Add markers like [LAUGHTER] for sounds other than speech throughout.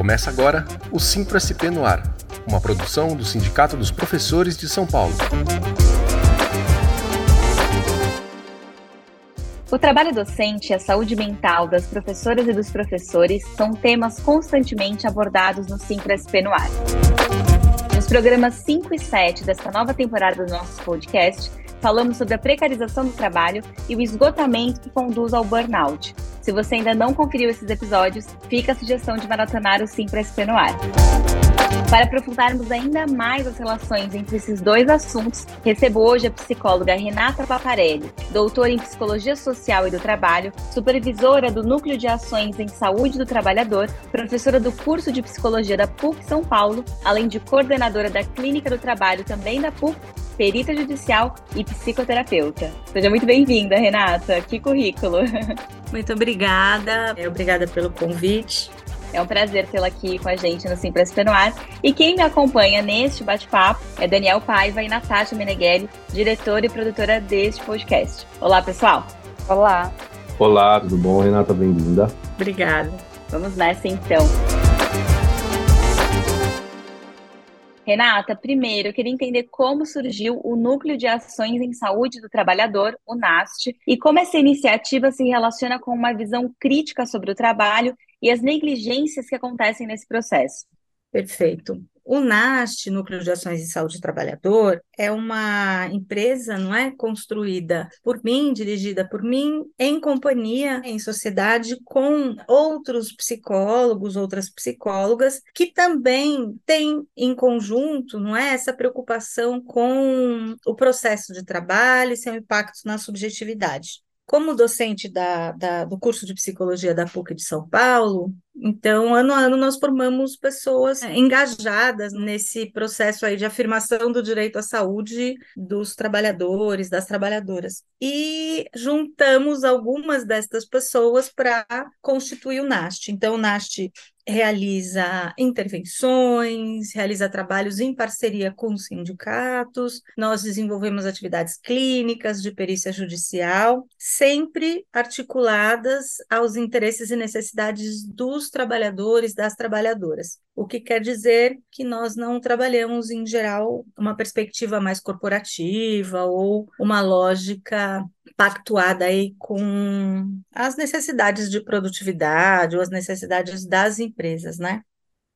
Começa agora o Simpro SP no Ar, uma produção do Sindicato dos Professores de São Paulo. O trabalho docente e a saúde mental das professoras e dos professores são temas constantemente abordados no Simpro SP no Ar. Nos programas 5 e 7 desta nova temporada do nosso podcast, falamos sobre a precarização do trabalho e o esgotamento que conduz ao burnout. Se você ainda não conferiu esses episódios, fica a sugestão de maratonar o Sim para SP no. Para aprofundarmos ainda mais as relações entre esses dois assuntos, recebo hoje a psicóloga Renata Paparelli, doutora em Psicologia Social e do Trabalho, supervisora do Núcleo de Ações em Saúde do Trabalhador, professora do curso de Psicologia da PUC São Paulo, além de coordenadora da Clínica do Trabalho também da PUC perita judicial e psicoterapeuta. Seja muito bem-vinda, Renata. Que currículo! [LAUGHS] Muito obrigada. É, obrigada pelo convite. É um prazer tê-la aqui com a gente no Simples no Ar. E quem me acompanha neste bate-papo é Daniel Paiva e Natasha Meneghelli, diretora e produtora deste podcast. Olá, pessoal! Olá! Olá, tudo bom? Renata, bem-vinda. Obrigada. Vamos nessa então. Renata, primeiro eu queria entender como surgiu o Núcleo de Ações em Saúde do Trabalhador, o NAST, e como essa iniciativa se relaciona com uma visão crítica sobre o trabalho e as negligências que acontecem nesse processo. Perfeito. O NAST, Núcleo de Ações em Saúde do Trabalhador, é uma empresa, não é, construída por mim, dirigida por mim, em companhia, em sociedade com outros psicólogos, outras psicólogas, que também têm em conjunto, não é, essa preocupação com o processo de trabalho e seu impacto na subjetividade. Como docente da, da, do curso de psicologia da PUC de São Paulo, então, ano a ano, nós formamos pessoas engajadas nesse processo aí de afirmação do direito à saúde dos trabalhadores, das trabalhadoras. E juntamos algumas destas pessoas para constituir o NAST. Então, o NAST realiza intervenções, realiza trabalhos em parceria com sindicatos, nós desenvolvemos atividades clínicas de perícia judicial, sempre articuladas aos interesses e necessidades dos trabalhadores, das trabalhadoras. O que quer dizer que nós não trabalhamos, em geral, uma perspectiva mais corporativa ou uma lógica pactuada aí com as necessidades de produtividade ou as necessidades das empresas, né?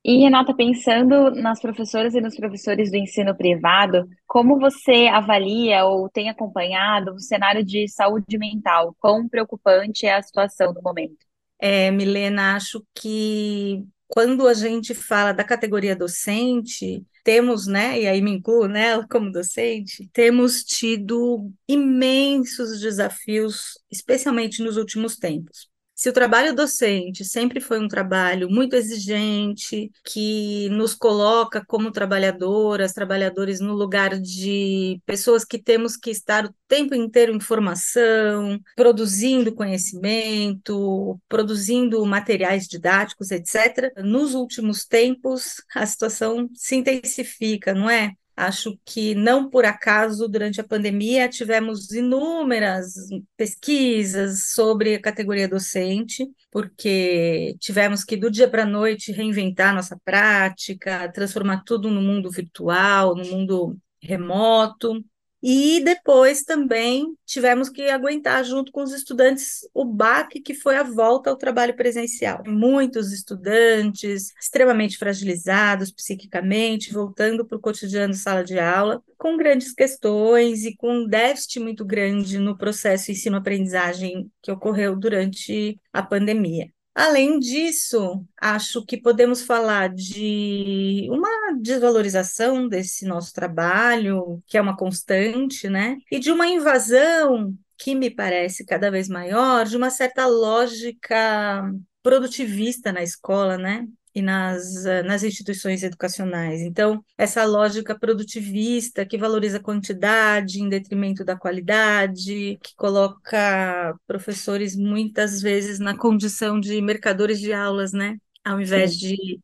E, Renata, pensando nas professoras e nos professores do ensino privado, como você avalia ou tem acompanhado o cenário de saúde mental? Quão preocupante é a situação no momento? É, Milena, acho que quando a gente fala da categoria docente, temos, né, e aí me incluo nela como docente, temos tido imensos desafios, especialmente nos últimos tempos. Se o trabalho docente sempre foi um trabalho muito exigente, que nos coloca como trabalhadoras, trabalhadores no lugar de pessoas que temos que estar o tempo inteiro em formação, produzindo conhecimento, produzindo materiais didáticos, etc. Nos últimos tempos, a situação se intensifica, não é? Acho que não por acaso, durante a pandemia, tivemos inúmeras pesquisas sobre a categoria docente, porque tivemos que, do dia para a noite, reinventar nossa prática, transformar tudo no mundo virtual, no mundo remoto. E depois também tivemos que aguentar, junto com os estudantes, o baque que foi a volta ao trabalho presencial. Muitos estudantes extremamente fragilizados psiquicamente, voltando para o cotidiano de sala de aula, com grandes questões e com um déficit muito grande no processo ensino-aprendizagem que ocorreu durante a pandemia. Além disso, acho que podemos falar de uma desvalorização desse nosso trabalho, que é uma constante, né? E de uma invasão que me parece cada vez maior de uma certa lógica produtivista na escola, né? E nas, eh, nas instituições educacionais. Então, essa lógica produtivista que valoriza a quantidade em detrimento da qualidade, que coloca professores muitas vezes na condição de mercadores de aulas, né? Ao invés Sim. de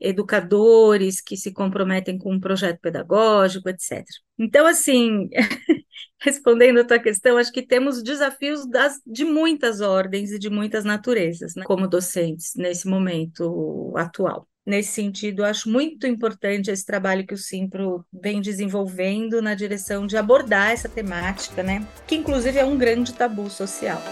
educadores que se comprometem com um projeto pedagógico, etc. Então, assim, [LAUGHS] respondendo a tua questão, acho que temos desafios das, de muitas ordens e de muitas naturezas, né, como docentes, nesse momento atual. Nesse sentido, acho muito importante esse trabalho que o Simpro vem desenvolvendo na direção de abordar essa temática, né? Que inclusive é um grande tabu social.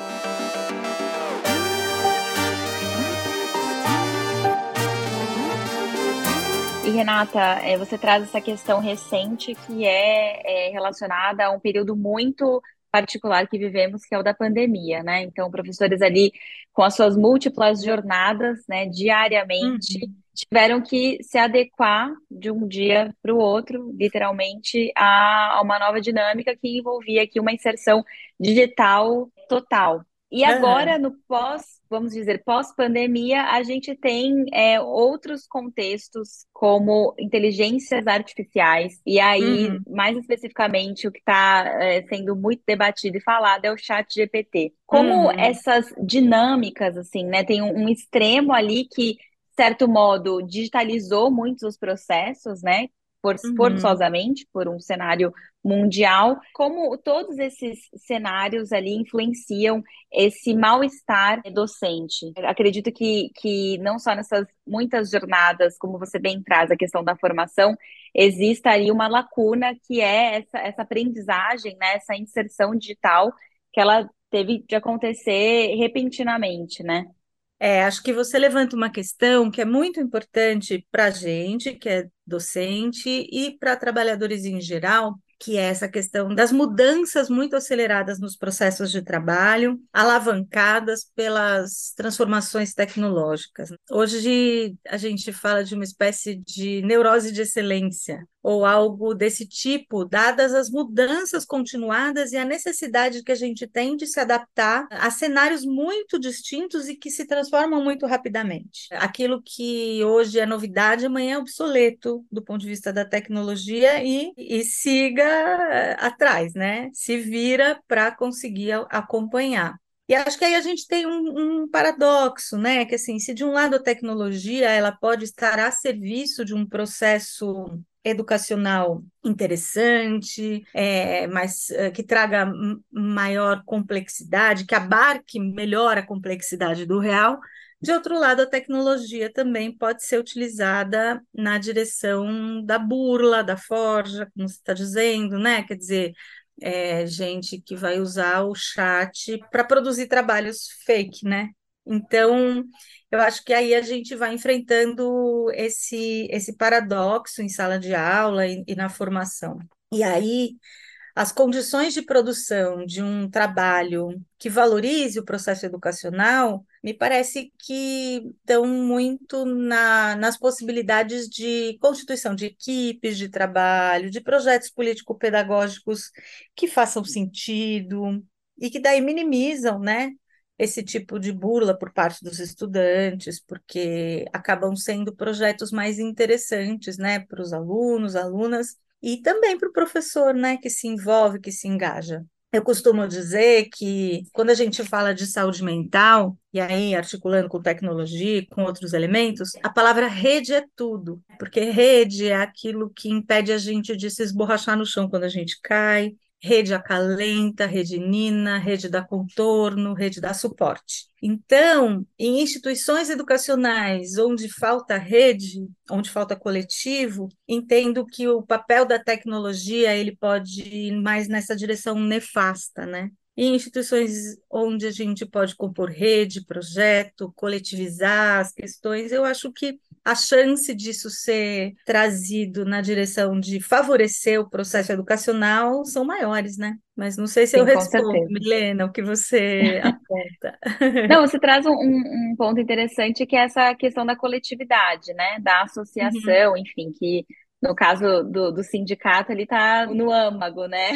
E Renata, é, você traz essa questão recente que é, é relacionada a um período muito particular que vivemos, que é o da pandemia, né? Então, professores ali com as suas múltiplas jornadas, né, diariamente, uhum. tiveram que se adequar de um dia para o outro, literalmente, a, a uma nova dinâmica que envolvia aqui uma inserção digital total. E agora, no pós, vamos dizer, pós-pandemia, a gente tem é, outros contextos, como inteligências artificiais. E aí, uhum. mais especificamente, o que está é, sendo muito debatido e falado é o chat GPT. Como uhum. essas dinâmicas, assim, né? Tem um, um extremo ali que certo modo, digitalizou muitos os processos, né? For, uhum. forçosamente por um cenário mundial, como todos esses cenários ali influenciam esse mal-estar docente. acredito que, que não só nessas muitas jornadas, como você bem traz a questão da formação, exista aí uma lacuna que é essa, essa aprendizagem, né, essa inserção digital que ela teve de acontecer repentinamente, né? É, acho que você levanta uma questão que é muito importante para a gente, que é docente, e para trabalhadores em geral, que é essa questão das mudanças muito aceleradas nos processos de trabalho, alavancadas pelas transformações tecnológicas. Hoje a gente fala de uma espécie de neurose de excelência, ou algo desse tipo, dadas as mudanças continuadas e a necessidade que a gente tem de se adaptar a cenários muito distintos e que se transformam muito rapidamente. Aquilo que hoje é novidade, amanhã é obsoleto do ponto de vista da tecnologia e, e siga atrás, né? Se vira para conseguir acompanhar. E acho que aí a gente tem um, um, paradoxo, né? Que assim, se de um lado a tecnologia ela pode estar a serviço de um processo educacional interessante, é, mas é, que traga maior complexidade, que abarque melhor a complexidade do real. De outro lado, a tecnologia também pode ser utilizada na direção da burla, da forja, como você está dizendo, né? Quer dizer, é, gente que vai usar o chat para produzir trabalhos fake, né? Então, eu acho que aí a gente vai enfrentando esse, esse paradoxo em sala de aula e, e na formação. E aí, as condições de produção de um trabalho que valorize o processo educacional, me parece que estão muito na, nas possibilidades de constituição de equipes de trabalho, de projetos político-pedagógicos que façam sentido e que daí minimizam, né, esse tipo de burla por parte dos estudantes, porque acabam sendo projetos mais interessantes, né, para os alunos, alunas, e também para o professor, né, que se envolve, que se engaja. Eu costumo dizer que quando a gente fala de saúde mental, e aí articulando com tecnologia, com outros elementos, a palavra rede é tudo, porque rede é aquilo que impede a gente de se esborrachar no chão quando a gente cai, rede acalenta, rede nina, rede dá contorno, rede dá suporte. Então, em instituições educacionais onde falta rede, onde falta coletivo, entendo que o papel da tecnologia ele pode ir mais nessa direção nefasta, né? em instituições onde a gente pode compor rede, projeto, coletivizar as questões, eu acho que a chance disso ser trazido na direção de favorecer o processo educacional são maiores, né? Mas não sei se Sim, eu respondo, certeza. Milena, o que você [LAUGHS] aponta. Não, você traz um, um, ponto interessante que é essa questão da coletividade, né? Da associação, uhum. enfim, que no caso do, do sindicato, ele está no âmago, né?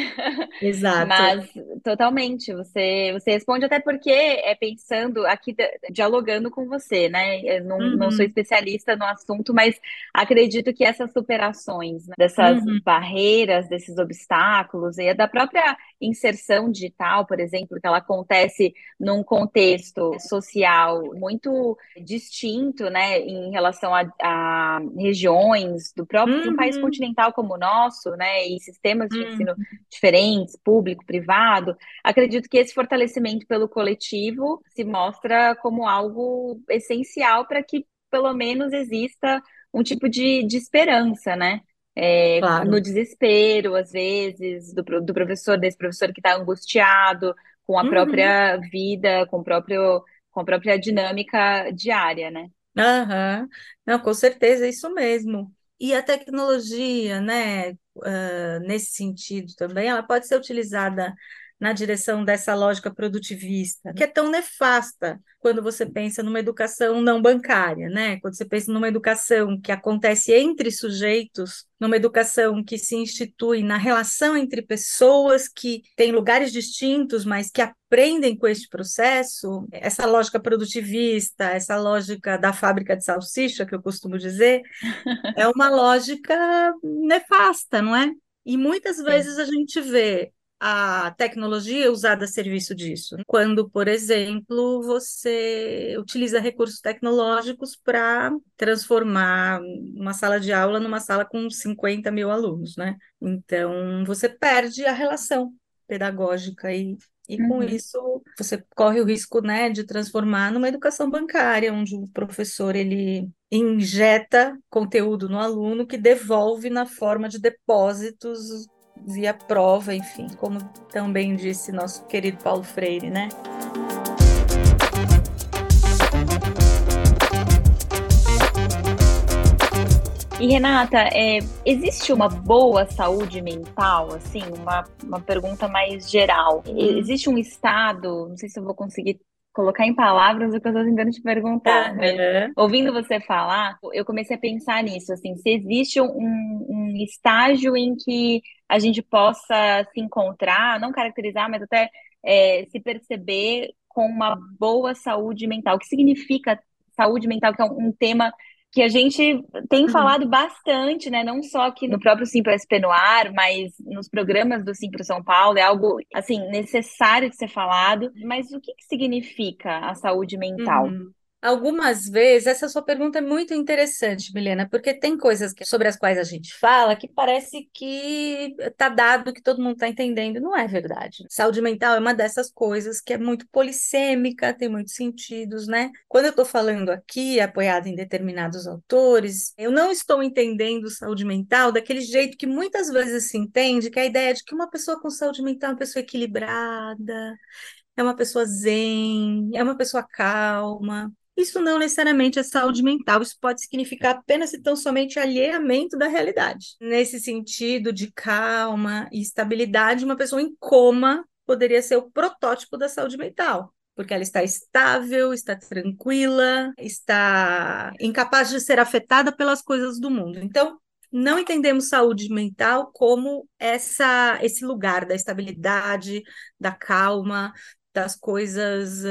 Exato. Mas totalmente, você, você responde até porque é pensando aqui, dialogando com você, né? Eu não, uhum. não sou uhum. especialista no assunto, mas acredito que essas superações né, dessas uhum. barreiras, desses obstáculos, e da própria inserção digital, por exemplo, que ela acontece num contexto social muito distinto, né, em relação a, a regiões do próprio uhum país continental como o nosso, né, e sistemas de uhum. ensino diferentes, público, privado, acredito que esse fortalecimento pelo coletivo se mostra como algo essencial para que pelo menos exista um tipo de, de esperança, né? É, Claro. no desespero, às vezes, do, do professor, desse professor que está angustiado com a Uhum. própria vida, com o próprio, com a própria dinâmica diária, né? Aham. Não, com certeza, é isso mesmo. E a tecnologia, né, ah, nesse sentido também, ela pode ser utilizada na direção dessa lógica produtivista, que é tão nefasta quando você pensa numa educação não bancária, né? Quando você pensa numa educação que acontece entre sujeitos, numa educação que se institui na relação entre pessoas que têm lugares distintos, mas que aprendem com este processo, essa lógica produtivista, essa lógica da fábrica de salsicha, que eu costumo dizer, [LAUGHS] é uma lógica nefasta, não é? E muitas vezes a gente vê a tecnologia usada a serviço disso. Quando, por exemplo, você utiliza recursos tecnológicos para transformar uma sala de aula numa sala com 50 mil alunos, né? Então, você perde a relação pedagógica e, e com Uhum. isso você corre o risco, né, de transformar numa educação bancária, onde o professor ele injeta conteúdo no aluno que devolve na forma de depósitos via prova, enfim, como também disse nosso querido Paulo Freire, né? E Renata, é, existe uma boa saúde mental, assim, uma, uma pergunta mais geral. Uhum. Existe um estado, não sei se eu vou conseguir colocar em palavras o que eu estou tentando te perguntar, Aham. ouvindo você falar, eu comecei a pensar nisso, assim, se existe um, um estágio em que a gente possa se encontrar, não caracterizar, mas até é, se perceber com uma boa saúde mental. O que significa saúde mental, que é um, um tema que a gente tem Uhum. falado bastante, né? Não só aqui no próprio Simpla SP no ar, mas nos programas do Simpla São Paulo, é algo assim necessário de ser falado. Mas o que que significa a saúde mental? Uhum. Algumas vezes, essa sua pergunta é muito interessante, Milena, porque tem coisas que- sobre as quais a gente fala que parece que está dado que todo mundo está entendendo. Não é verdade. Saúde mental é uma dessas coisas que é muito polissêmica, tem muitos sentidos, né? Quando eu estou falando aqui, apoiada em determinados autores, eu não estou entendendo saúde mental daquele jeito que muitas vezes se entende, que é a ideia de que uma pessoa com saúde mental é uma pessoa equilibrada é uma pessoa zen, é uma pessoa calma. Isso não necessariamente é saúde mental, isso pode significar apenas e tão somente alheamento da realidade. Nesse sentido de calma e estabilidade, uma pessoa em coma poderia ser o protótipo da saúde mental. Porque ela está estável, está tranquila, está incapaz de ser afetada pelas coisas do mundo. Então, não entendemos saúde mental como essa, esse lugar da estabilidade, da calma, das coisas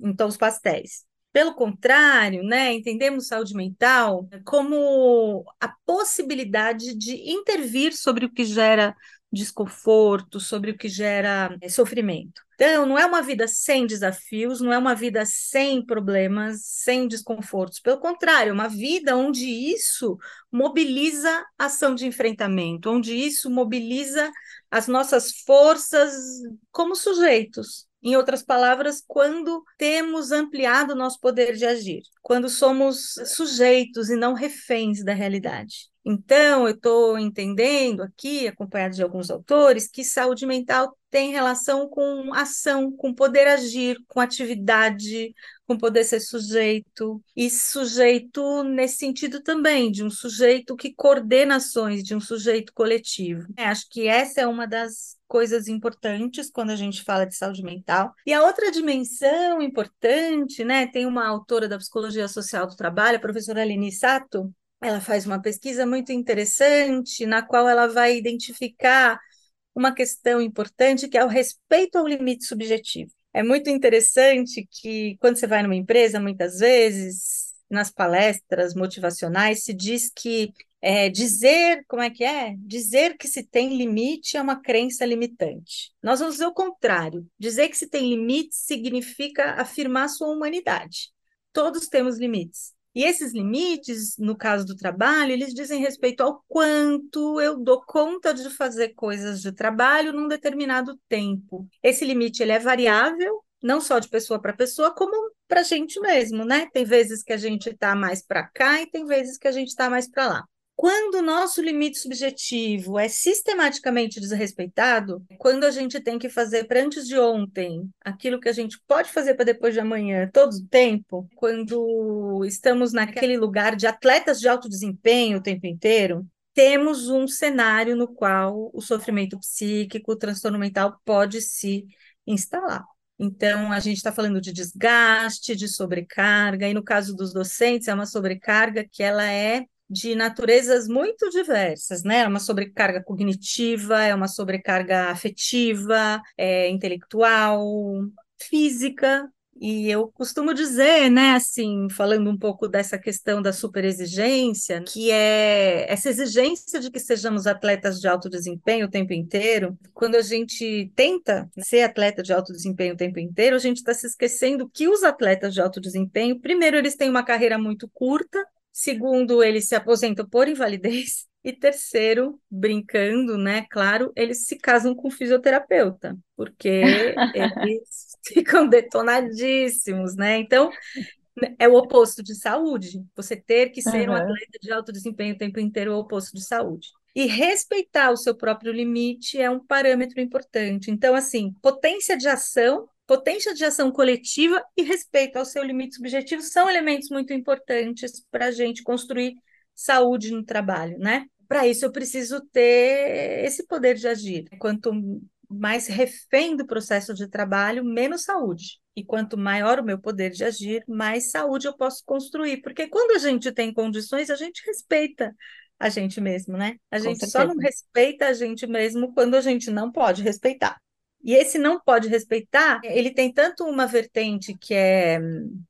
em tons pastéis. Pelo contrário, né, entendemos saúde mental como a possibilidade de intervir sobre o que gera desconforto, sobre o que gera eh, sofrimento. Então, não é uma vida sem desafios, não é uma vida sem problemas, sem desconfortos. Pelo contrário, é uma vida onde isso mobiliza ação de enfrentamento, onde isso mobiliza as nossas forças como sujeitos. Em outras palavras, quando temos ampliado o nosso poder de agir, quando somos sujeitos e não reféns da realidade. Então, eu estou entendendo aqui, acompanhado de alguns autores, que saúde mental tem relação com ação, com poder agir, com atividade, com poder ser sujeito, e sujeito nesse sentido também, de um sujeito que coordena ações, de um sujeito coletivo. É, acho que essa é uma das coisas importantes quando a gente fala de saúde mental. E a outra dimensão importante, né, tem uma autora da psicologia social do trabalho, a professora Aline Sato, ela faz uma pesquisa muito interessante, na qual ela vai identificar uma questão importante, que é o respeito ao limite subjetivo. É muito interessante que, quando você vai numa empresa, muitas vezes, nas palestras motivacionais, se diz que é, dizer, como é que é? Dizer que se tem limite é uma crença limitante. Nós vamos dizer o contrário. Dizer que se tem limite significa afirmar sua humanidade. Todos temos limites. E esses limites, no caso do trabalho, eles dizem respeito ao quanto eu dou conta de fazer coisas de trabalho num determinado tempo. Esse limite ele é variável, não só de pessoa para pessoa, como para a gente mesmo, né? Tem vezes que a gente está mais para cá e tem vezes que a gente está mais para lá. Quando o nosso limite subjetivo é sistematicamente desrespeitado, quando a gente tem que fazer para antes de ontem aquilo que a gente pode fazer para depois de amanhã todo o tempo, quando estamos naquele lugar de atletas de alto desempenho o tempo inteiro, temos um cenário no qual o sofrimento psíquico, o transtorno mental pode se instalar. Então, a gente está falando de desgaste, de sobrecarga, e no caso dos docentes, é uma sobrecarga que ela é de naturezas muito diversas, né? É uma sobrecarga cognitiva, é uma sobrecarga afetiva, é intelectual, física. E eu costumo dizer, né, assim, falando um pouco dessa questão da superexigência, que é essa exigência de que sejamos atletas de alto desempenho o tempo inteiro. Quando a gente tenta ser atleta de alto desempenho o tempo inteiro, a gente está se esquecendo que os atletas de alto desempenho, primeiro, eles têm uma carreira muito curta, Segundo, eles se aposentam por invalidez. [LAUGHS] E terceiro, brincando, né? Claro, eles se casam com fisioterapeuta, porque eles [LAUGHS] [LAUGHS] ficam detonadíssimos, né? Então, é o oposto de saúde. Você ter que ser uhum. um atleta de alto desempenho o tempo inteiro é o oposto de saúde. E respeitar o seu próprio limite é um parâmetro importante. Então, assim, potência de ação potência de ação coletiva e respeito ao seu limite subjetivo são elementos muito importantes para a gente construir saúde no trabalho, né? Para isso eu preciso ter esse poder de agir. Quanto mais refém do processo de trabalho, menos saúde. E quanto maior o meu poder de agir, mais saúde eu posso construir. Porque quando a gente tem condições, a gente respeita a gente mesmo, né? A gente só não respeita a gente mesmo quando a gente não pode respeitar. E esse não pode respeitar, ele tem tanto uma vertente que é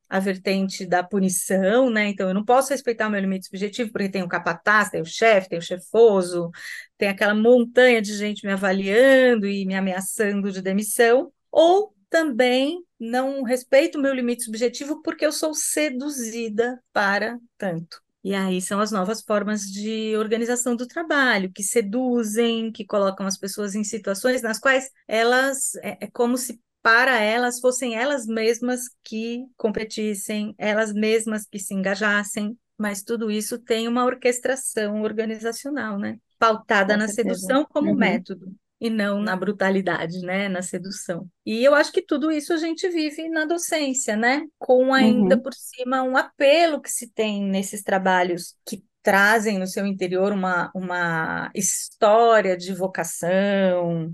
a vertente da punição, né? Então eu não posso respeitar o meu limite subjetivo porque tem o capataz, tem o chefe, tem o chefoso, tem aquela montanha de gente me avaliando e me ameaçando de demissão, ou também não respeito o meu limite subjetivo porque eu sou seduzida para tanto. E aí são as novas formas de organização do trabalho, que seduzem, que colocam as pessoas em situações nas quais elas é, é como se para elas fossem elas mesmas que competissem, elas mesmas que se engajassem, mas tudo isso tem uma orquestração organizacional, né? Pautada Com na certeza. sedução como uhum. método e não na brutalidade, né, na sedução. E eu acho que tudo isso a gente vive na docência, né, com ainda uhum. por cima um apelo que se tem nesses trabalhos que trazem no seu interior uma, uma história de vocação,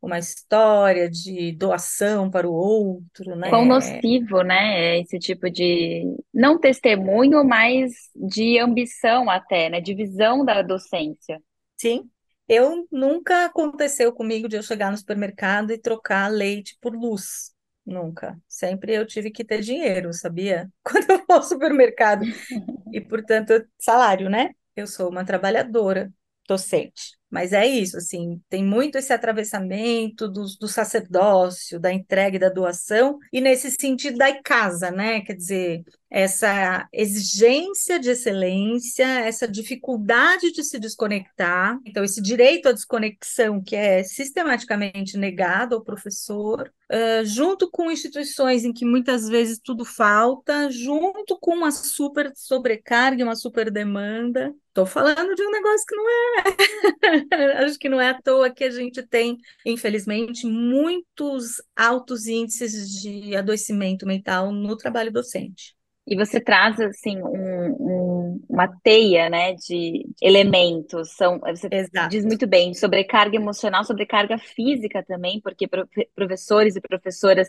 uma história de doação para o outro, né? Quão nocivo, né, esse tipo de não testemunho, mas de ambição até, né, de visão da docência. Sim, eu nunca aconteceu comigo de eu chegar no supermercado e trocar leite por luz. Nunca. Sempre eu tive que ter dinheiro, sabia? [LAUGHS] Quando eu vou ao supermercado. [LAUGHS] E, portanto, salário, né? Eu sou uma trabalhadora docente. Mas é isso, assim, tem muito esse atravessamento do, do sacerdócio, da entrega e da doação, e nesse sentido da casa, né? Quer dizer, essa exigência de excelência, essa dificuldade de se desconectar, então esse direito à desconexão que é sistematicamente negado ao professor, uh, junto com instituições em que muitas vezes tudo falta, junto com uma super sobrecarga, uma super demanda. Estou falando de um negócio que não é. [LAUGHS] Acho que não é à toa que a gente tem, infelizmente, muitos altos índices de adoecimento mental no trabalho docente. E você traz assim um, um, uma teia, né, de elementos. São, você Exato. diz muito bem, sobrecarga emocional, sobrecarga física também, porque professores e professoras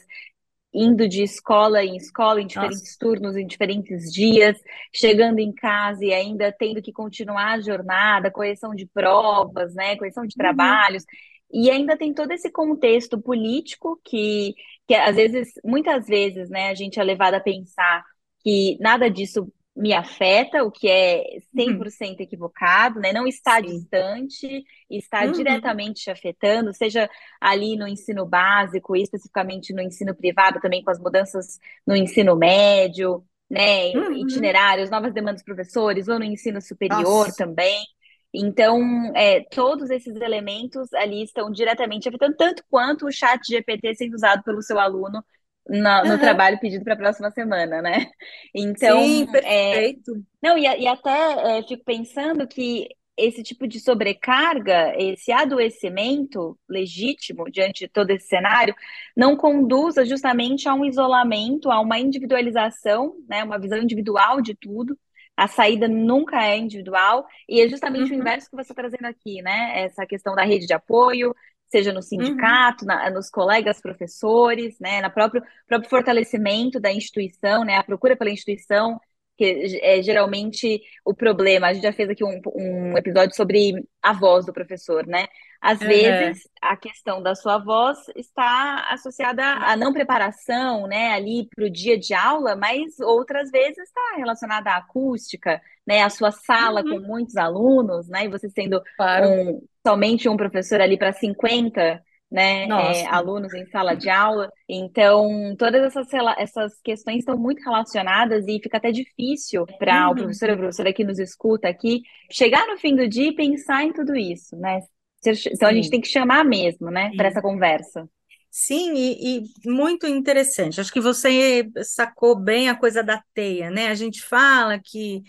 indo de escola em escola, em diferentes Nossa. turnos, em diferentes dias, chegando em casa e ainda tendo que continuar a jornada, correção de provas, né, correção de uhum. trabalhos. E ainda tem todo esse contexto político que, que às vezes, muitas vezes, né, a gente é levado a pensar que nada disso me afeta, o que é 100% uhum. equivocado, né? Não está Sim. distante, está uhum. diretamente afetando, seja ali no ensino básico, especificamente no ensino privado, também com as mudanças no ensino médio, né? Uhum. Itinerários, novas demandas dos professores, ou no ensino superior Nossa. também. Então, é, todos esses elementos ali estão diretamente afetando, tanto quanto o chat GPT sendo usado pelo seu aluno no, no uhum. trabalho pedido para a próxima semana, né? Então, Sim, é, perfeito. É, não, e, e até é, fico pensando que esse tipo de sobrecarga, esse adoecimento legítimo diante de todo esse cenário, não conduza justamente a um isolamento, a uma individualização, né, uma visão individual de tudo. A saída nunca é individual, e é justamente uhum. o inverso que você está trazendo aqui, né? Essa questão da rede de apoio, seja no sindicato, uhum. na, nos colegas professores, né, na próprio, próprio fortalecimento da instituição, né, a procura pela instituição que é geralmente o problema. A gente já fez aqui um, um episódio sobre a voz do professor, né? Às uhum. vezes, a questão da sua voz está associada à não preparação, né, ali para o dia de aula, mas outras vezes está relacionada à acústica, né, a sua sala uhum. com muitos alunos, né, e você sendo claro. um, somente um professor ali para 50 né, é, alunos em sala de aula. Então, todas essas, essas questões estão muito relacionadas e fica até difícil para uhum. o professor ou a professora que nos escuta aqui chegar no fim do dia e pensar em tudo isso, né? Então, Sim. a gente tem que chamar mesmo, né, para essa conversa. Sim, e, e, muito interessante. Acho que você sacou bem a coisa da teia, né? A gente fala que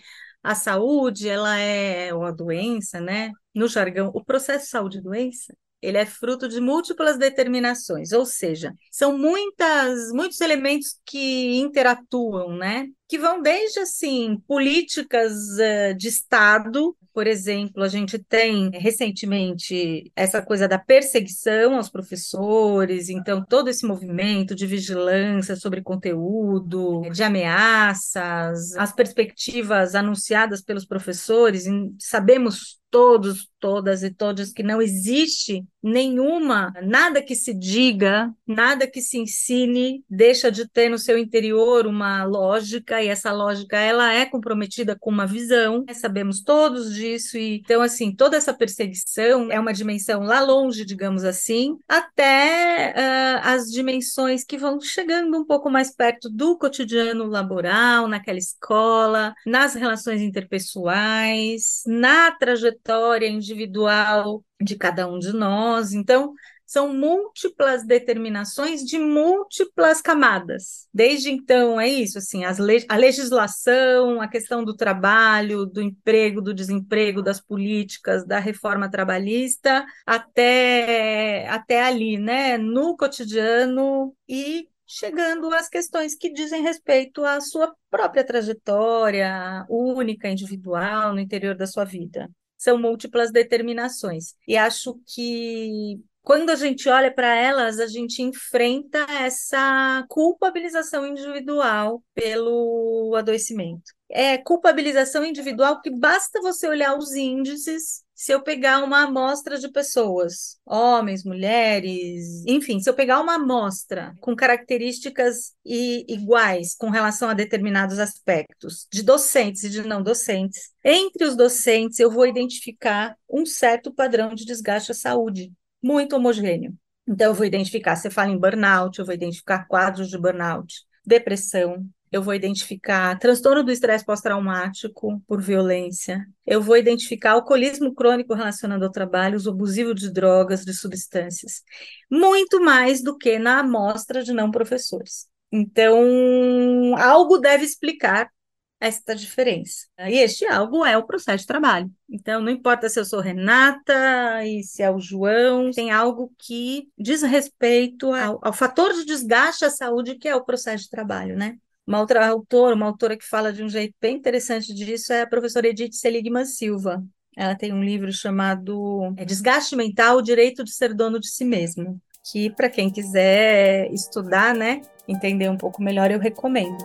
a saúde, ela é, ou a doença, né? No jargão, o processo saúde-doença, ele é fruto de múltiplas determinações, ou seja, são muitas, muitos elementos que interatuam, né? Que vão desde assim políticas uh, de Estado, por exemplo, a gente tem recentemente essa coisa da perseguição aos professores, então todo esse movimento de vigilância sobre conteúdo, de ameaças, as perspectivas anunciadas pelos professores, sabemos todos, todas e todas que não existe nenhuma, nada que se diga, nada que se ensine deixa de ter no seu interior uma lógica e essa lógica ela é comprometida com uma visão. Sabemos todos disso e então assim, toda essa perseguição é uma dimensão lá longe, digamos assim, até uh, as dimensões que vão chegando um pouco mais perto do cotidiano laboral, naquela escola, nas relações interpessoais, na trajetória individual de cada um de nós. Então, são múltiplas determinações de múltiplas camadas. Desde então, é isso, assim, le a legislação, a questão do trabalho, do emprego, do desemprego, das políticas, da reforma trabalhista, até, até ali, né, no cotidiano e chegando às questões que dizem respeito à sua própria trajetória única, individual, no interior da sua vida são múltiplas determinações. E acho que quando a gente olha para elas, a gente enfrenta essa culpabilização individual pelo adoecimento. É culpabilização individual que basta você olhar os índices se eu pegar uma amostra de pessoas, homens, mulheres, enfim, se eu pegar uma amostra com características iguais com relação a determinados aspectos, de docentes e de não docentes, entre os docentes eu vou identificar um certo padrão de desgaste à saúde, muito homogêneo. Então, eu vou identificar, você fala em burnout, eu vou identificar quadros de burnout, depressão, eu vou identificar transtorno do estresse pós-traumático por violência, eu vou identificar alcoolismo crônico relacionado ao trabalho, uso abusivo de drogas, de substâncias, muito mais do que na amostra de não professores. Então, algo deve explicar esta diferença. E este algo é o processo de trabalho. Então, não importa se eu sou Renata e se é o João, tem algo que diz respeito ao, ao fator de desgaste à saúde que é o processo de trabalho, né? Uma outra autora, uma autora que fala de um jeito bem interessante disso é a professora Edith Seligman Silva. Ela tem um livro chamado é, Desgaste Mental, o Direito de Ser Dono de Si Mesmo, que para quem quiser estudar, né, entender um pouco melhor, eu recomendo.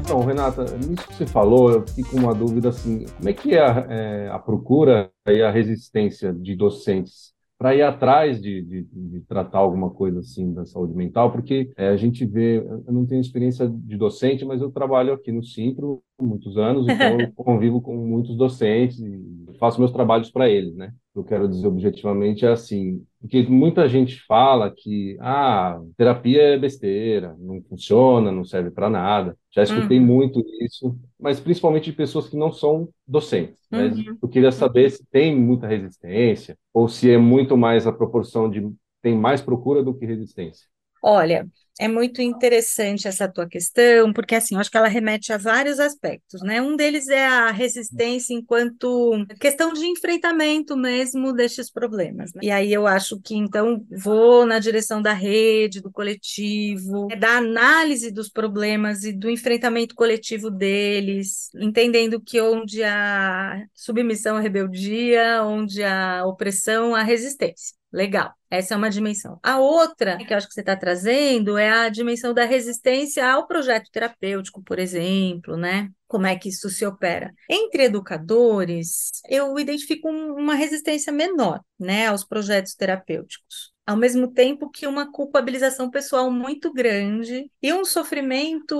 Então, Renata, nisso que você falou, eu fico com uma dúvida assim, como é que é a, é, a procura e a resistência de docentes para ir atrás de, de, de, tratar alguma coisa assim da saúde mental, porque é, a gente vê, eu não tenho experiência de docente, mas eu trabalho aqui no Simpro há muitos anos, então eu [LAUGHS] convivo com muitos docentes e faço meus trabalhos para eles, né? Eu quero dizer objetivamente é assim, Porque muita gente fala que ah, terapia é besteira, não funciona, não serve para nada. Já escutei uhum. muito isso, mas principalmente de pessoas que não são docentes. Mas uhum. eu queria saber se tem muita resistência ou se é muito mais a proporção de tem mais procura do que resistência. Olha, é muito interessante essa tua questão, porque assim, eu acho que ela remete a vários aspectos, né? Um deles é a resistência enquanto questão de enfrentamento mesmo destes problemas. Né? E aí eu acho que então vou na direção da rede, do coletivo, da análise dos problemas e do enfrentamento coletivo deles, entendendo que onde há submissão à rebeldia, onde há opressão, há resistência. Legal, essa é uma dimensão. A outra que eu acho que você está trazendo é a dimensão da resistência ao projeto terapêutico, por exemplo, né? Como é que isso se opera? Entre educadores, eu identifico uma resistência menor, né, aos projetos terapêuticos ao mesmo tempo que uma culpabilização pessoal muito grande e um sofrimento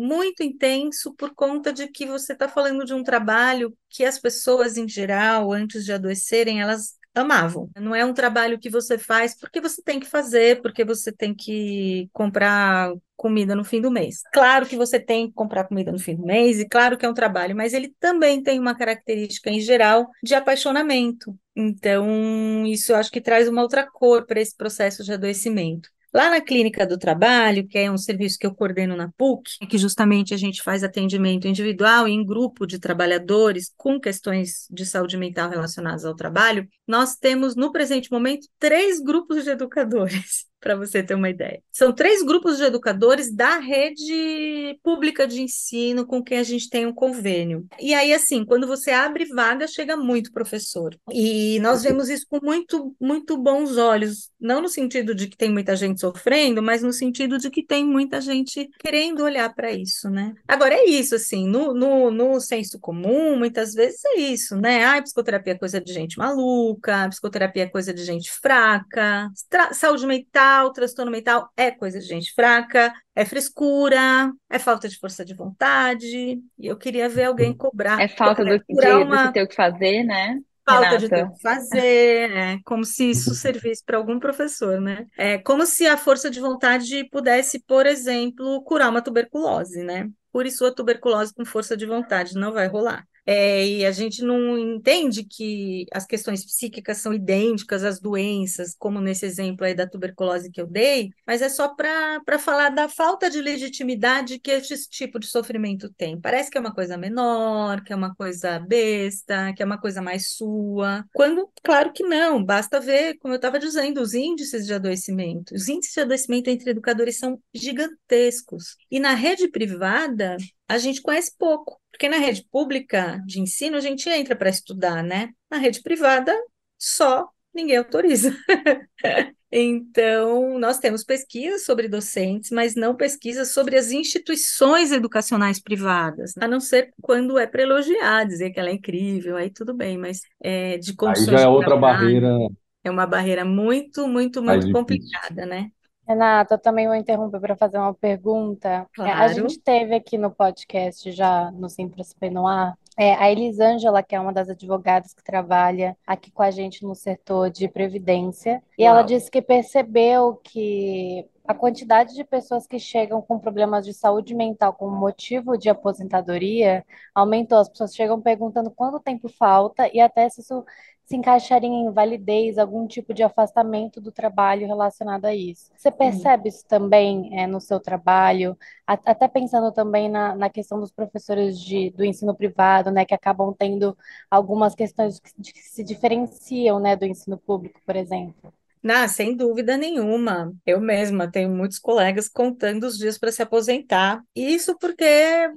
muito intenso por conta de que você está falando de um trabalho que as pessoas, em geral, antes de adoecerem, elas amavam. Não é um trabalho que você faz porque você tem que fazer, porque você tem que comprar comida no fim do mês. Claro que você tem que comprar comida no fim do mês, e claro que é um trabalho, mas ele também tem uma característica, em geral, de apaixonamento. Então, isso eu acho que traz uma outra cor para esse processo de adoecimento. Lá na Clínica do Trabalho, que é um serviço que eu coordeno na PUC, que justamente a gente faz atendimento individual e em grupo de trabalhadores com questões de saúde mental relacionadas ao trabalho, nós temos, no presente momento, três grupos de educadores para você ter uma ideia. São três grupos de educadores da rede pública de ensino com quem a gente tem um convênio. E aí, assim, quando você abre vaga, chega muito professor. E nós vemos isso com muito, muito bons olhos, não no sentido de que tem muita gente sofrendo, mas no sentido de que tem muita gente querendo olhar para isso, né? Agora, é isso, assim, no, no, no senso comum, muitas vezes é isso, né? Ah, psicoterapia é coisa de gente maluca, psicoterapia é coisa de gente fraca, saúde mental mental, transtorno mental é coisa de gente fraca, é frescura, é falta de força de vontade. E eu queria ver alguém cobrar. É falta do, de, uma... de ter o que fazer, né? Falta Renata. de ter o que fazer, é como se isso [LAUGHS] servisse para algum professor, né? É como se a força de vontade pudesse, por exemplo, curar uma tuberculose, né? Cure sua tuberculose com força de vontade, não vai rolar. É, e a gente não entende que as questões psíquicas são idênticas às doenças, como nesse exemplo aí da tuberculose que eu dei, mas é só para falar da falta de legitimidade que esse tipo de sofrimento tem. Parece que é uma coisa menor, que é uma coisa besta, que é uma coisa mais sua, quando, claro que não, basta ver, como eu estava dizendo, os índices de adoecimento. Os índices de adoecimento entre educadores são gigantescos. E na rede privada, a gente conhece pouco. Porque na rede pública de ensino a gente entra para estudar, né? Na rede privada, só ninguém autoriza. [LAUGHS] então, nós temos pesquisas sobre docentes, mas não pesquisas sobre as instituições educacionais privadas, a não ser quando é para elogiar, dizer que ela é incrível, aí tudo bem, mas é, de condições. Aí já é outra barreira. É uma barreira muito, muito, muito complicada, né? Renata, eu também vou interromper para fazer uma pergunta. Claro. A gente teve aqui no podcast já no Simples Penoir é, a Elisângela, que é uma das advogadas que trabalha aqui com a gente no setor de previdência, e Uau. ela disse que percebeu que a quantidade de pessoas que chegam com problemas de saúde mental como motivo de aposentadoria aumentou. As pessoas chegam perguntando quanto tempo falta e até se isso se encaixaria em invalidez, algum tipo de afastamento do trabalho relacionado a isso. Você percebe isso também é, no seu trabalho, até pensando também na, na questão dos professores de, do ensino privado, né, que acabam tendo algumas questões que, que se diferenciam, né, do ensino público, por exemplo. Não, sem dúvida nenhuma. Eu mesma tenho muitos colegas contando os dias para se aposentar. Isso porque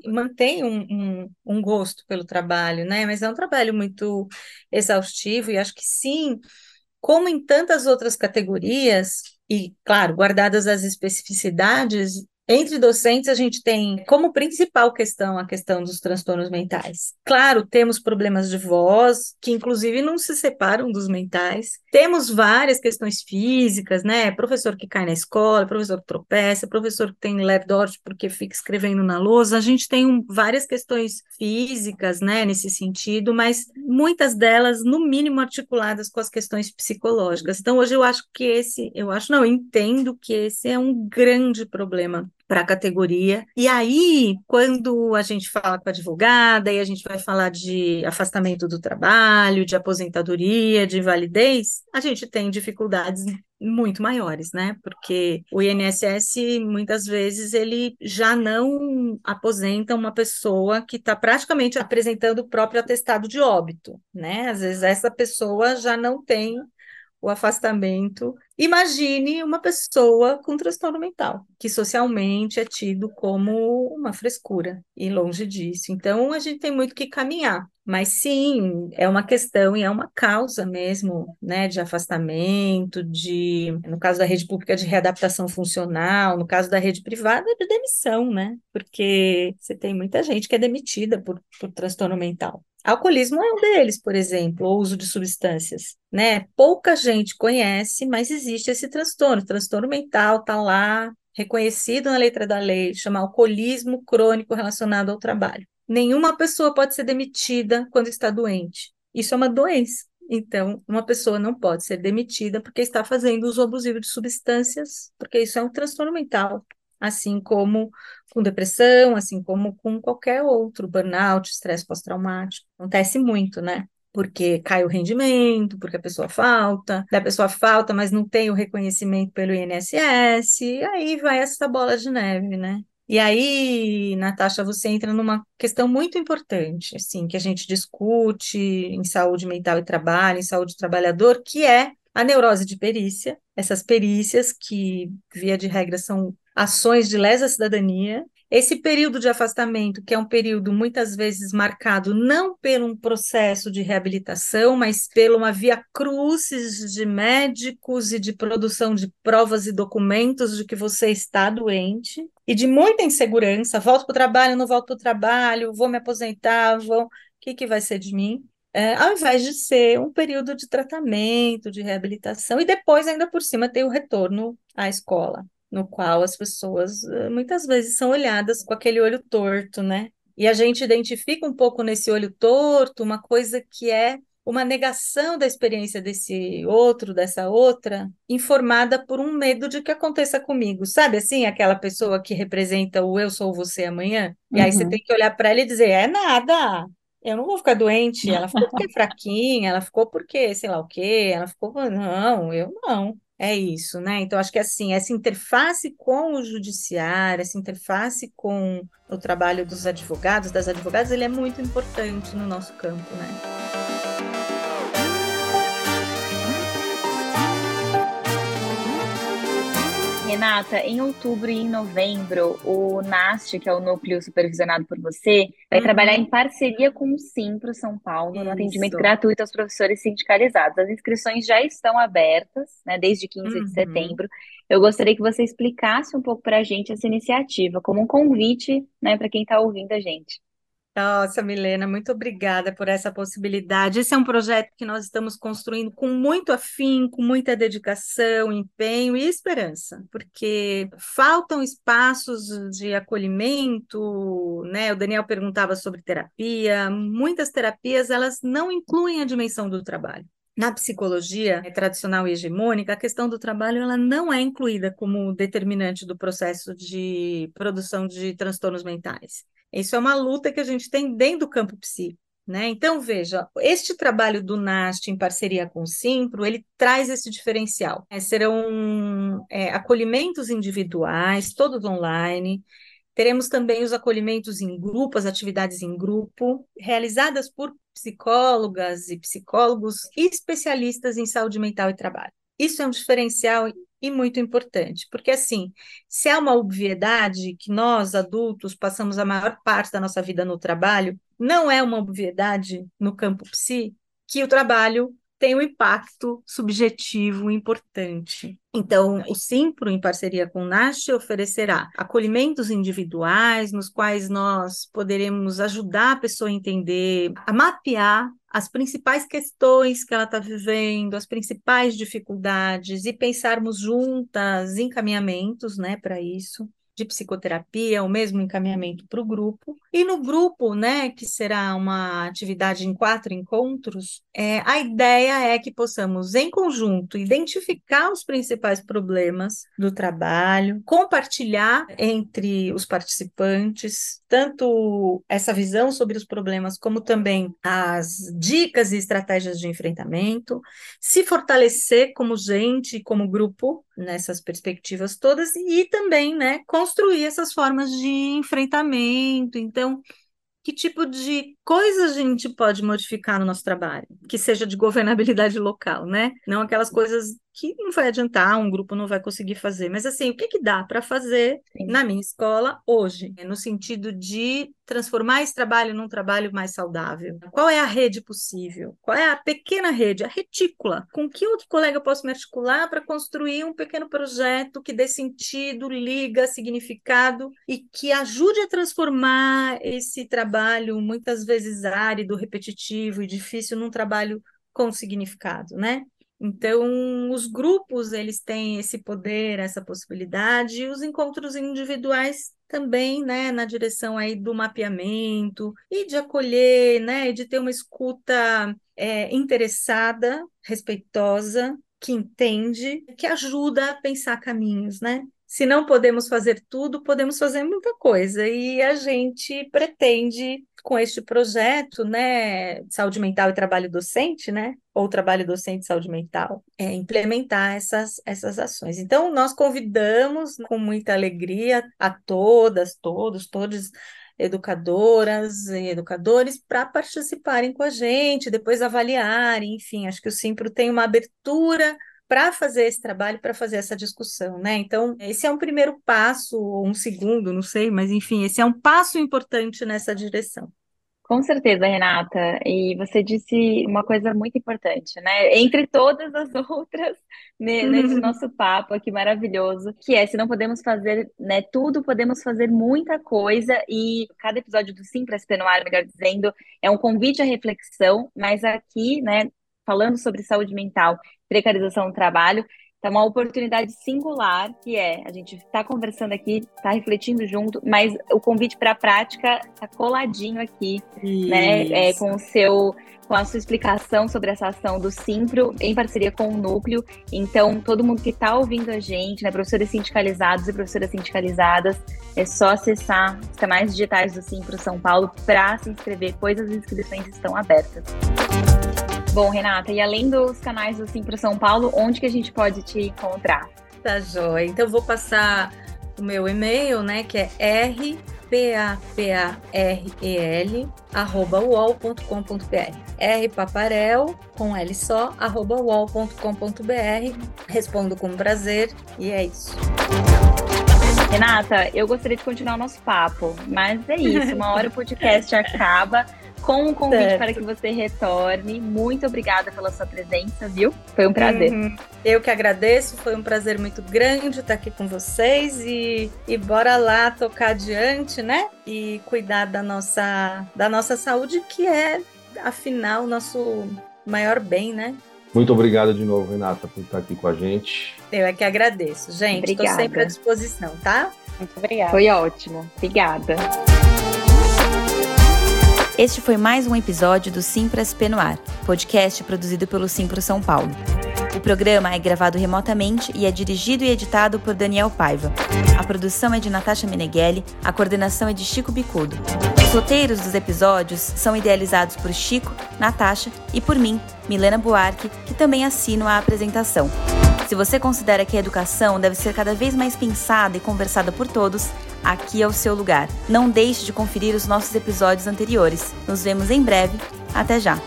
mantém um, um, um, gosto pelo trabalho, né? Mas é um trabalho muito exaustivo e acho que sim, como em tantas outras categorias, e claro, guardadas as especificidades, Entre docentes, a gente tem como principal questão a questão dos transtornos mentais. Claro, temos problemas de voz, que inclusive não se separam dos mentais. Temos várias questões físicas, né? Professor que cai na escola, professor que tropeça, professor que tem lerdorte porque fica escrevendo na lousa. A gente tem um, várias questões físicas, né, nesse sentido, mas muitas delas, no mínimo, articuladas com as questões psicológicas. Então, hoje eu acho que esse, eu acho, não, eu entendo que esse é um grande problema para a categoria. E aí, quando a gente fala com a advogada e a gente vai falar de afastamento do trabalho, de aposentadoria, de invalidez, a gente tem dificuldades muito maiores, né? Porque o INSS muitas vezes ele já não aposenta uma pessoa que está praticamente apresentando o próprio atestado de óbito, né? Às vezes essa pessoa já não tem o afastamento. Imagine uma pessoa com transtorno mental, que socialmente é tido como uma frescura, e longe disso. Então, a gente tem muito que caminhar. Mas sim, é uma questão e é uma causa mesmo, né, de afastamento, de, no caso da rede pública, de readaptação funcional, no caso da rede privada, de demissão, né? Porque você tem muita gente que é demitida por, por transtorno mental. Alcoolismo é um deles, por exemplo, o uso de substâncias, né? Pouca gente conhece, mas existe esse transtorno. O transtorno mental está lá, reconhecido na letra da lei, chama alcoolismo crônico relacionado ao trabalho. Nenhuma pessoa pode ser demitida quando está doente. Isso é uma doença. Então, uma pessoa não pode ser demitida porque está fazendo uso abusivo de substâncias, porque isso é um transtorno mental assim como com depressão, assim como com qualquer outro burnout, estresse pós-traumático. Acontece muito, né? Porque cai o rendimento, porque a pessoa falta, a pessoa falta, mas não tem o reconhecimento pelo INSS, e aí vai essa bola de neve, né? E aí, Natasha, você entra numa questão muito importante, assim, que a gente discute em saúde mental e trabalho, em saúde do trabalhador, que é a neurose de perícia, essas perícias que, via de regra, são ações de lesa cidadania. Esse período de afastamento, que é um período muitas vezes marcado não por um processo de reabilitação, mas pela uma via crucis de médicos e de produção de provas e documentos de que você está doente, e de muita insegurança, volto para o trabalho, não volto para o trabalho, vou me aposentar, vou... o que, que vai ser de mim? É, ao invés de ser um período de tratamento, de reabilitação, e depois, ainda por cima, ter o retorno à escola no qual as pessoas eh, muitas vezes são olhadas com aquele olho torto, né? E a gente identifica um pouco nesse olho torto uma coisa que é uma negação da experiência desse outro, dessa outra, informada por um medo de que aconteça comigo. Sabe assim, aquela pessoa que representa o eu sou você amanhã? E uhum. aí você uhum. tem que olhar para ela e dizer: é nada, eu não vou ficar doente. [LAUGHS] Ela ficou porque é fraquinha, ela ficou porque sei lá o quê, ela ficou. Não, eu não. É isso, né? Então, acho que assim, essa interface com o judiciário, essa interface com o trabalho dos advogados, das advogadas, ele é muito importante no nosso campo, né? Renata, em outubro e em novembro, o NAST, que é o núcleo supervisionado por você, vai uhum. trabalhar em parceria com o Simpro São Paulo Isso. no atendimento gratuito aos professores sindicalizados. As inscrições já estão abertas, né, desde 15 uhum. de setembro. Eu gostaria que você explicasse um pouco para a gente essa iniciativa, como um convite, né, para quem está ouvindo a gente. Nossa, Milena, muito obrigada por essa possibilidade. Esse é um projeto que nós estamos construindo com muito afinco, com muita dedicação, empenho e esperança, porque faltam espaços de acolhimento, né? O Daniel perguntava sobre terapia. Muitas terapias, elas não incluem a dimensão do trabalho. Na psicologia tradicional e hegemônica, a questão do trabalho ela não é incluída como determinante do processo de produção de transtornos mentais. Isso é uma luta que a gente tem dentro do campo psíquico. Né? Então, veja, este trabalho do NAST em parceria com o Simpro, ele traz esse diferencial. É, serão é, acolhimentos individuais, todos online. Teremos também os acolhimentos em grupo, as atividades em grupo, realizadas por psicólogas e psicólogos especialistas em saúde mental e trabalho. Isso é um diferencial e muito importante, porque assim, se é uma obviedade que nós adultos passamos a maior parte da nossa vida no trabalho, não é uma obviedade no campo psi que o trabalho tem um impacto subjetivo importante. Então, o Simpro, em parceria com o NASH, oferecerá acolhimentos individuais, nos quais nós poderemos ajudar a pessoa a entender, a mapear as principais questões que ela está vivendo, as principais dificuldades, e pensarmos juntas encaminhamentos né, para isso de psicoterapia, o mesmo encaminhamento para o grupo. E no grupo, né, que será uma atividade em quatro encontros, é, a ideia é que possamos, em conjunto, identificar os principais problemas do trabalho, compartilhar entre os participantes, tanto essa visão sobre os problemas, como também as dicas e estratégias de enfrentamento, se fortalecer como gente, como grupo, nessas perspectivas todas, e também, né, construir essas formas de enfrentamento. Então, que tipo de coisa a gente pode modificar no nosso trabalho, que seja de governabilidade local, né? Não aquelas coisas que não vai adiantar, um grupo não vai conseguir fazer. Mas assim, o que, que dá para fazer Sim. na minha escola hoje, no sentido de transformar esse trabalho num trabalho mais saudável? Qual é a rede possível? Qual é a pequena rede, a retícula? Com que outro colega eu posso me articular para construir um pequeno projeto que dê sentido, liga, significado e que ajude a transformar esse trabalho, muitas vezes árido, repetitivo e difícil, num trabalho com significado, né? Então, os grupos, eles têm esse poder, essa possibilidade, e os encontros individuais também, né, na direção aí do mapeamento e de acolher, né, de ter uma escuta é, interessada, respeitosa, que entende, que ajuda a pensar caminhos, né? Se não podemos fazer tudo, podemos fazer muita coisa. E a gente pretende com este projeto, né, saúde mental e trabalho docente, né, ou trabalho docente e saúde mental, é implementar essas, essas ações. Então, nós convidamos com muita alegria a todas, todos, todos educadoras e educadores para participarem com a gente, depois avaliarem, enfim, acho que o Simpro tem uma abertura para fazer esse trabalho, para fazer essa discussão, né? Então, esse é um primeiro passo, ou um segundo, não sei, mas enfim, esse é um passo importante nessa direção. Com certeza, Renata. E você disse uma coisa muito importante, né? Entre todas as [LAUGHS] outras, nesse [LAUGHS] nosso papo aqui maravilhoso, que é se não podemos fazer né, tudo, podemos fazer muita coisa. E cada episódio do Sim para SP no ar, melhor dizendo, é um convite à reflexão, mas aqui, né, falando sobre saúde mental precarização do trabalho. Então, uma oportunidade singular, que é a gente está conversando aqui, está refletindo junto, mas o convite para a prática está coladinho aqui, Isso. né? É, com o seu com a sua explicação sobre essa ação do Simpro, em parceria com o Núcleo. Então, todo mundo que está ouvindo a gente, né, professores sindicalizados e professoras sindicalizadas, é só acessar os canais digitais do Simpro São Paulo para se inscrever, pois as inscrições estão abertas. Bom, Renata, e além dos canais do Sim para São Paulo, onde que a gente pode te encontrar? Tá joia. Então eu vou passar o meu e-mail, né, que é rpaparel arroba uol.com.br rpaparel com L só arroba uol.com.br respondo com prazer e é isso. Renata, eu gostaria de continuar o nosso papo, mas é isso, uma hora o podcast acaba com um convite certo. para que você retorne. Muito obrigada pela sua presença, viu? Foi um prazer. Uhum. Eu que agradeço, foi um prazer muito grande estar aqui com vocês e, e bora lá tocar adiante, né? E cuidar da nossa, da nossa saúde, que é, afinal, o nosso maior bem, né? Muito obrigado de novo, Renata, por estar aqui com a gente. Eu é que agradeço. Gente, estou sempre à disposição, tá? Muito obrigada. Foi ótimo. Obrigada. Este foi mais um episódio do Simpras Penoar, podcast produzido pelo Simpro São Paulo. O programa é gravado remotamente e é dirigido e editado por Daniel Paiva. A produção é de Natasha Meneghelli, a coordenação é de Chico Bicudo. Os roteiros dos episódios são idealizados por Chico, Natasha e por mim, Milena Buarque, que também assino a apresentação. Se você considera que a educação deve ser cada vez mais pensada e conversada por todos, aqui é o seu lugar. Não deixe de conferir os nossos episódios anteriores. Nos vemos em breve. Até já!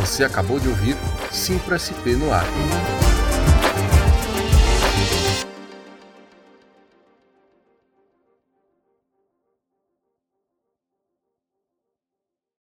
Você acabou de ouvir Simpro SP no ar.